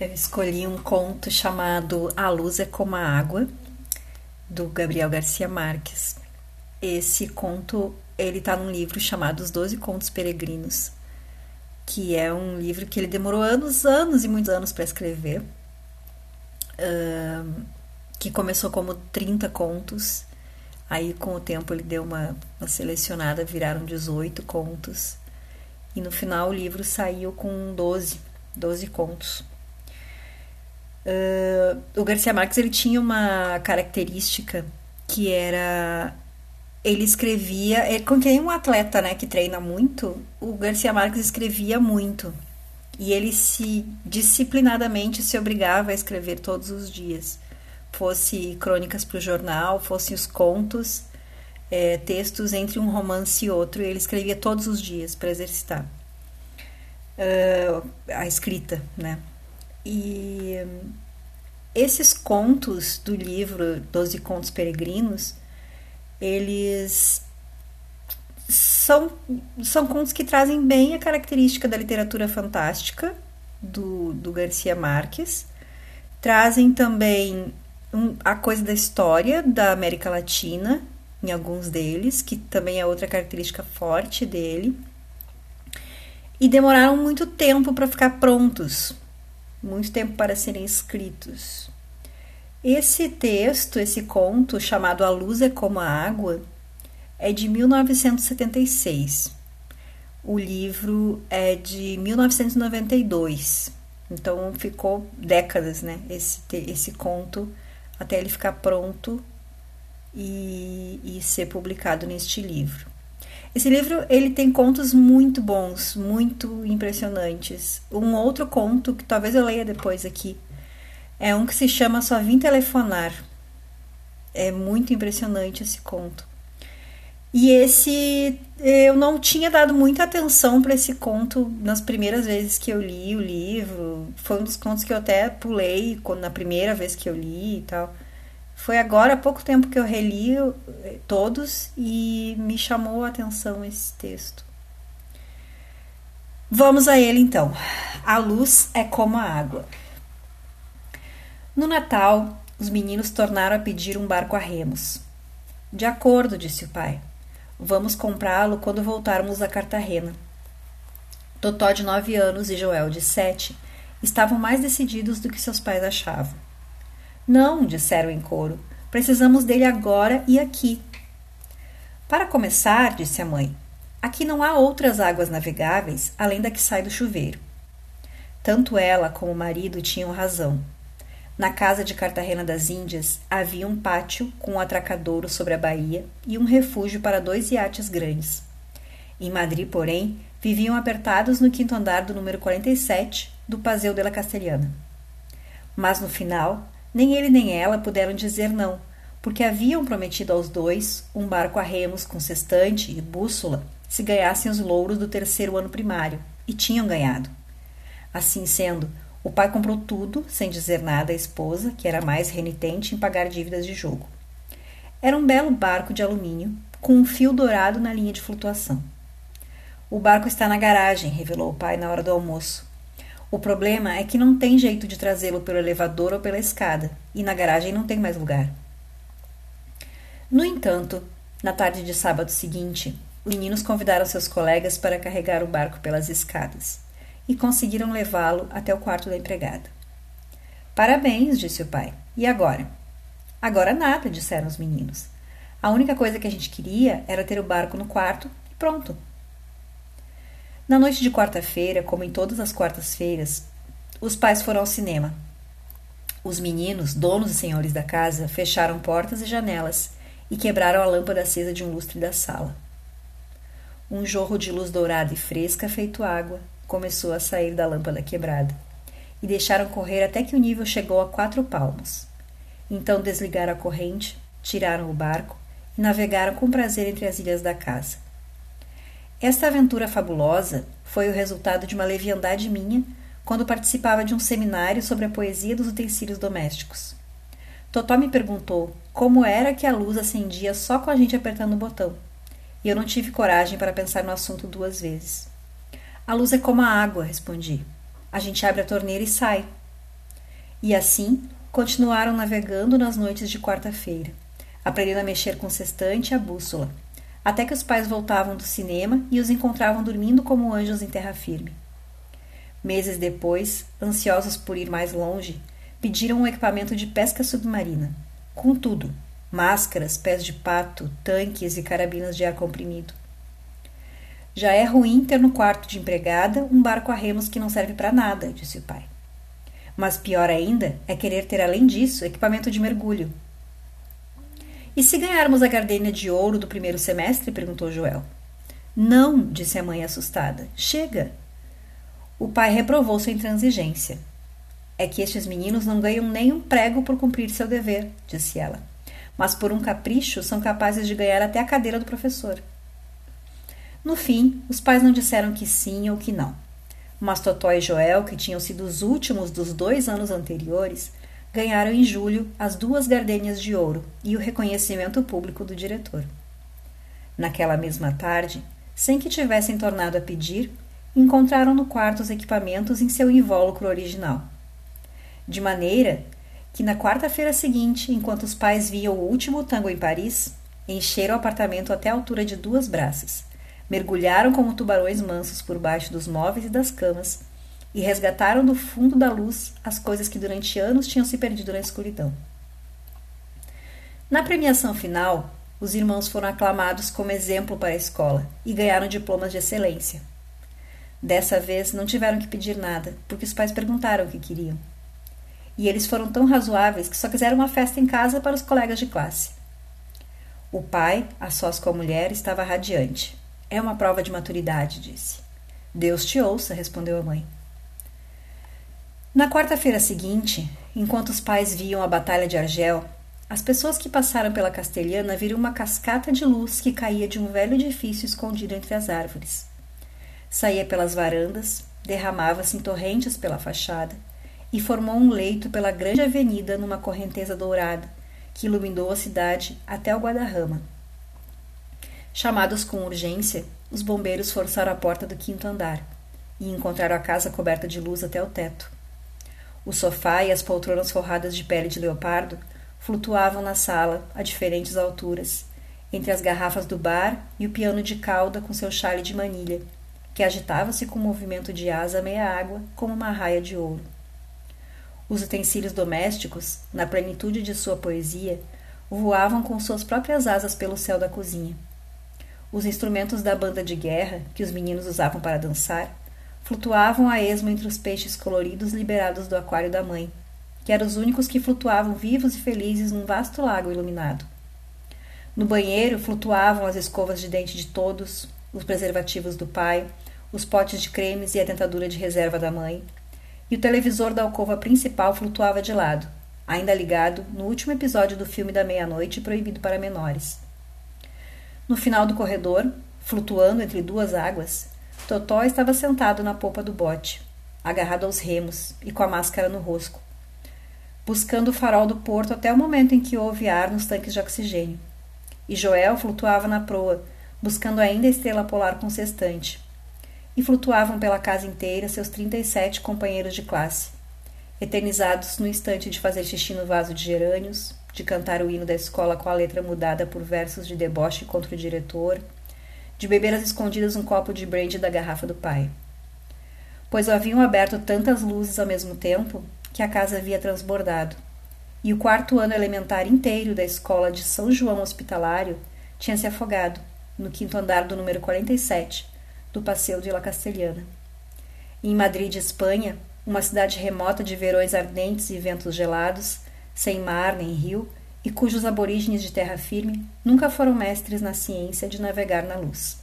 Eu escolhi um conto chamado A Luz é como a Água, do Gabriel Garcia Marques. Esse conto, ele tá num livro chamado Os Doze Contos Peregrinos, que é um livro que ele demorou anos, anos e muitos anos para escrever, uh, que começou como 30 contos, aí com o tempo ele deu uma, uma selecionada, viraram 18 contos, e no final o livro saiu com 12, 12 contos. Uh, o Garcia Marques ele tinha uma característica que era ele escrevia é, com quem um atleta né que treina muito o Garcia Marques escrevia muito. E ele se disciplinadamente se obrigava a escrever todos os dias. Fosse crônicas para o jornal fossem os contos é, textos entre um romance e outro ele escrevia todos os dias para exercitar. Uh, a escrita né e esses contos do livro Doze Contos Peregrinos, eles são, são contos que trazem bem a característica da literatura fantástica do, do Garcia Marques, trazem também um, a coisa da história da América Latina, em alguns deles, que também é outra característica forte dele, e demoraram muito tempo para ficar prontos, muito tempo para serem escritos. Esse texto, esse conto, chamado A Luz é como a Água, é de 1976. O livro é de 1992. Então ficou décadas, né? Esse, esse conto até ele ficar pronto e, e ser publicado neste livro. Esse livro ele tem contos muito bons, muito impressionantes. Um outro conto que talvez eu leia depois aqui é um que se chama Só Vim Telefonar. É muito impressionante esse conto. E esse eu não tinha dado muita atenção para esse conto nas primeiras vezes que eu li o livro. Foi um dos contos que eu até pulei na primeira vez que eu li e tal. Foi agora há pouco tempo que eu reli eh, todos e me chamou a atenção esse texto. Vamos a ele então. A luz é como a água. No Natal, os meninos tornaram a pedir um barco a remos. De acordo, disse o pai. Vamos comprá-lo quando voltarmos a Cartagena. Totó, de nove anos, e Joel, de sete, estavam mais decididos do que seus pais achavam. Não, disseram em coro. Precisamos dele agora e aqui. Para começar, disse a mãe, aqui não há outras águas navegáveis além da que sai do chuveiro. Tanto ela como o marido tinham razão. Na casa de Cartagena das Índias havia um pátio com um atracadouro sobre a baía e um refúgio para dois iates grandes. Em Madrid, porém, viviam apertados no quinto andar do número 47 do Paseo de la Castellana. Mas no final, nem ele nem ela puderam dizer não, porque haviam prometido aos dois um barco a remos com sextante e bússola se ganhassem os louros do terceiro ano primário, e tinham ganhado. Assim sendo, o pai comprou tudo, sem dizer nada à esposa, que era mais renitente em pagar dívidas de jogo. Era um belo barco de alumínio, com um fio dourado na linha de flutuação. O barco está na garagem, revelou o pai na hora do almoço. O problema é que não tem jeito de trazê-lo pelo elevador ou pela escada, e na garagem não tem mais lugar. No entanto, na tarde de sábado seguinte, os meninos convidaram seus colegas para carregar o barco pelas escadas e conseguiram levá-lo até o quarto da empregada. Parabéns, disse o pai. E agora? Agora nada, disseram os meninos. A única coisa que a gente queria era ter o barco no quarto e pronto. Na noite de quarta-feira, como em todas as quartas-feiras, os pais foram ao cinema. Os meninos, donos e senhores da casa, fecharam portas e janelas e quebraram a lâmpada acesa de um lustre da sala. Um jorro de luz dourada e fresca, feito água, começou a sair da lâmpada quebrada, e deixaram correr até que o nível chegou a quatro palmos. Então desligaram a corrente, tiraram o barco e navegaram com prazer entre as ilhas da casa. Esta aventura fabulosa foi o resultado de uma leviandade minha quando participava de um seminário sobre a poesia dos utensílios domésticos. Totó me perguntou como era que a luz acendia só com a gente apertando o botão, e eu não tive coragem para pensar no assunto duas vezes. A luz é como a água, respondi. A gente abre a torneira e sai. E assim continuaram navegando nas noites de quarta-feira, aprendendo a mexer com o sextante e a bússola, até que os pais voltavam do cinema e os encontravam dormindo como anjos em terra firme. Meses depois, ansiosos por ir mais longe, pediram um equipamento de pesca submarina. Com tudo: máscaras, pés de pato, tanques e carabinas de ar comprimido. Já é ruim ter no quarto de empregada um barco a remos que não serve para nada, disse o pai. Mas pior ainda é querer ter, além disso, equipamento de mergulho. E se ganharmos a gardenia de ouro do primeiro semestre? perguntou Joel. Não, disse a mãe assustada. Chega. O pai reprovou sua intransigência. É que estes meninos não ganham nem um prego por cumprir seu dever, disse ela. Mas por um capricho são capazes de ganhar até a cadeira do professor. No fim, os pais não disseram que sim ou que não. Mas Totó e Joel, que tinham sido os últimos dos dois anos anteriores, ganharam em julho as duas gardenias de ouro e o reconhecimento público do diretor. Naquela mesma tarde, sem que tivessem tornado a pedir, encontraram no quarto os equipamentos em seu invólucro original de maneira que na quarta-feira seguinte, enquanto os pais viam o último tango em Paris, encheram o apartamento até a altura de duas braças, mergulharam como tubarões mansos por baixo dos móveis e das camas e resgataram do fundo da luz as coisas que durante anos tinham se perdido na escuridão. Na premiação final, os irmãos foram aclamados como exemplo para a escola e ganharam diplomas de excelência. Dessa vez não tiveram que pedir nada, porque os pais perguntaram o que queriam e eles foram tão razoáveis que só quiseram uma festa em casa para os colegas de classe. O pai, a sós com a mulher, estava radiante. É uma prova de maturidade, disse. Deus te ouça, respondeu a mãe. Na quarta-feira seguinte, enquanto os pais viam a Batalha de Argel, as pessoas que passaram pela Castelhana viram uma cascata de luz que caía de um velho edifício escondido entre as árvores. Saía pelas varandas, derramava-se em torrentes pela fachada e formou um leito pela grande avenida numa correnteza dourada, que iluminou a cidade até o Guadarrama. Chamados com urgência, os bombeiros forçaram a porta do quinto andar e encontraram a casa coberta de luz até o teto. O sofá e as poltronas forradas de pele de leopardo flutuavam na sala a diferentes alturas, entre as garrafas do bar e o piano de cauda com seu chale de manilha, que agitava-se com um movimento de asa meia água como uma raia de ouro. Os utensílios domésticos, na plenitude de sua poesia, voavam com suas próprias asas pelo céu da cozinha. Os instrumentos da banda de guerra, que os meninos usavam para dançar, flutuavam a esmo entre os peixes coloridos liberados do aquário da mãe, que eram os únicos que flutuavam vivos e felizes num vasto lago iluminado. No banheiro flutuavam as escovas de dente de todos, os preservativos do pai, os potes de cremes e a dentadura de reserva da mãe, e o televisor da alcova principal flutuava de lado, ainda ligado no último episódio do filme da meia-noite proibido para menores. No final do corredor, flutuando entre duas águas, Totó estava sentado na popa do bote, agarrado aos remos e com a máscara no rosto, buscando o farol do porto até o momento em que houve ar nos tanques de oxigênio. E Joel flutuava na proa, buscando ainda a estrela polar consistente, e flutuavam pela casa inteira seus 37 companheiros de classe, eternizados no instante de fazer xixi no vaso de gerânios, de cantar o hino da escola com a letra mudada por versos de deboche contra o diretor, de beber às escondidas um copo de brandy da garrafa do pai. Pois haviam aberto tantas luzes ao mesmo tempo que a casa havia transbordado, e o quarto ano elementar inteiro da escola de São João Hospitalário tinha se afogado no quinto andar do número 47, do Passeio de La Castellana. Em Madrid, Espanha, uma cidade remota de verões ardentes e ventos gelados, sem mar nem rio, e cujos aborígenes de terra firme nunca foram mestres na ciência de navegar na luz.